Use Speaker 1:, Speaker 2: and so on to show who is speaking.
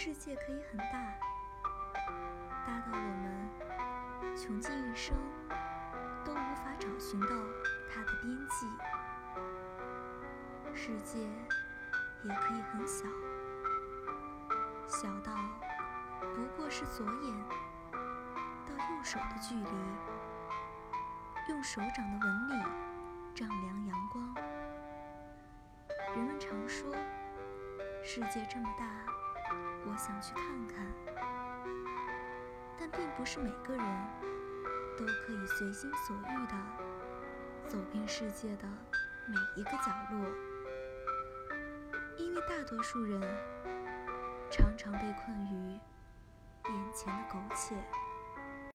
Speaker 1: 世界可以很大，大到我们穷尽一生都无法找寻到它的边际；世界也可以很小，小到不过是左眼到右手的距离，用手掌的纹理丈量阳光。人们常说，世界这么大。我想去看看，但并不是每个人都可以随心所欲的走遍世界的每一个角落，因为大多数人常常被困于眼前的苟且。